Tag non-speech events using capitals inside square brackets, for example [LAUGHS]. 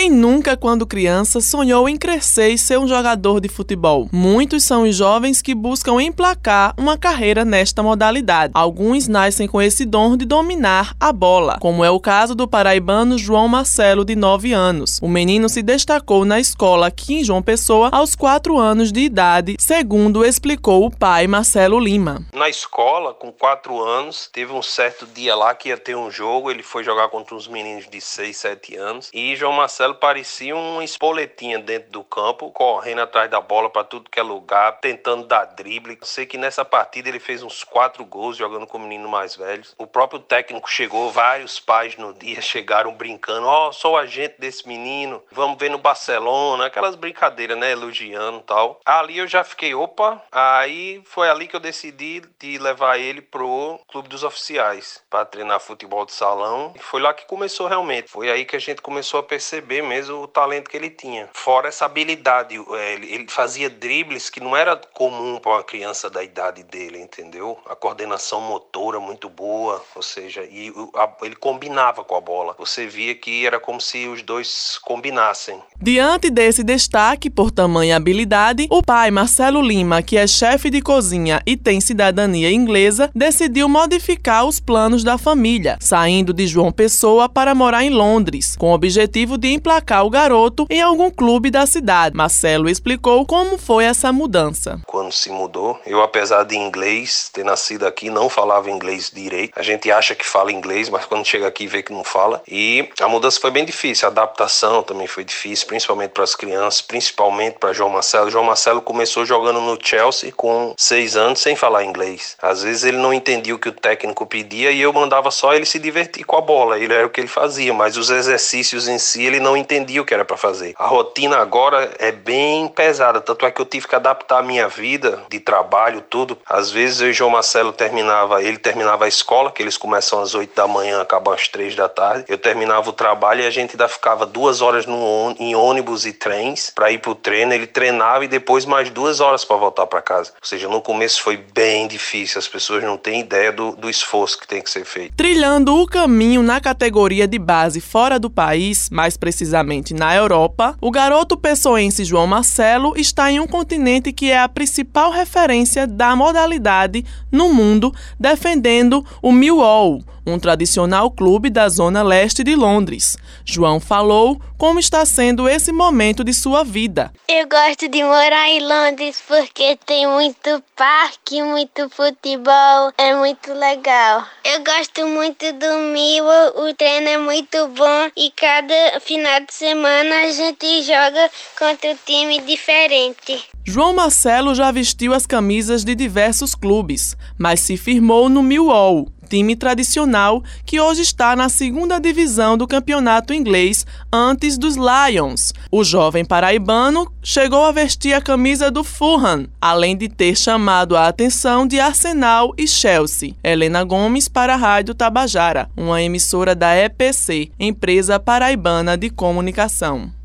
Quem nunca, quando criança, sonhou em crescer e ser um jogador de futebol? Muitos são os jovens que buscam emplacar uma carreira nesta modalidade. Alguns nascem com esse dom de dominar a bola, como é o caso do paraibano João Marcelo, de 9 anos. O menino se destacou na escola aqui em João Pessoa aos 4 anos de idade, segundo explicou o pai Marcelo Lima. Na escola, com 4 anos, teve um certo dia lá que ia ter um jogo, ele foi jogar contra uns meninos de 6, 7 anos e João Marcelo Marcelo parecia uma espoletinha dentro do campo, correndo atrás da bola para tudo que é lugar, tentando dar drible. Sei que nessa partida ele fez uns quatro gols jogando com o menino mais velho. O próprio técnico chegou, vários pais no dia [LAUGHS] chegaram brincando: Ó, oh, sou o agente desse menino, vamos ver no Barcelona, aquelas brincadeiras, né? Elogiando e tal. Ali eu já fiquei, opa, aí foi ali que eu decidi de levar ele pro Clube dos Oficiais para treinar futebol de salão. E foi lá que começou realmente. Foi aí que a gente começou a perceber perceber mesmo o talento que ele tinha. Fora essa habilidade, é, ele fazia dribles que não era comum para uma criança da idade dele, entendeu? A coordenação motora muito boa, ou seja, e ele combinava com a bola. Você via que era como se os dois combinassem. Diante desse destaque por tamanha habilidade, o pai Marcelo Lima, que é chefe de cozinha e tem cidadania inglesa, decidiu modificar os planos da família, saindo de João Pessoa para morar em Londres, com o objetivo de emplacar o garoto em algum clube da cidade. Marcelo explicou como foi essa mudança. Quando se mudou, eu apesar de inglês, ter nascido aqui, não falava inglês direito. A gente acha que fala inglês, mas quando chega aqui vê que não fala. E a mudança foi bem difícil, a adaptação também foi difícil, principalmente para as crianças, principalmente para João Marcelo. João Marcelo começou jogando no Chelsea com seis anos sem falar inglês. Às vezes ele não entendia o que o técnico pedia e eu mandava só ele se divertir com a bola. Ele era o que ele fazia, mas os exercícios em si ele não não entendia o que era para fazer. A rotina agora é bem pesada, tanto é que eu tive que adaptar a minha vida de trabalho, tudo. Às vezes eu e João Marcelo terminava, ele terminava a escola, que eles começam às 8 da manhã, acabam às 3 da tarde. Eu terminava o trabalho e a gente ainda ficava duas horas no, em ônibus e trens para ir pro treino. Ele treinava e depois mais duas horas para voltar para casa. Ou seja, no começo foi bem difícil, as pessoas não têm ideia do, do esforço que tem que ser feito. Trilhando o caminho na categoria de base fora do país, mais precisamente precisamente na Europa, o garoto pessoense João Marcelo está em um continente que é a principal referência da modalidade no mundo, defendendo o Millwall, um tradicional clube da zona leste de Londres. João falou como está sendo esse momento de sua vida. Eu gosto de morar em Londres porque tem muito parque, muito futebol, é muito legal. Eu gosto muito do Millwall, o treino é muito bom e cada final de semana a gente joga contra um time diferente. João Marcelo já vestiu as camisas de diversos clubes, mas se firmou no Millwall, time tradicional que hoje está na segunda divisão do campeonato inglês antes dos Lions. O jovem paraibano chegou a vestir a camisa do Fulham, além de ter chamado a atenção de Arsenal e Chelsea. Helena Gomes para a Rádio Tabajara, uma emissora da EPC, empresa paraibana de comunicação.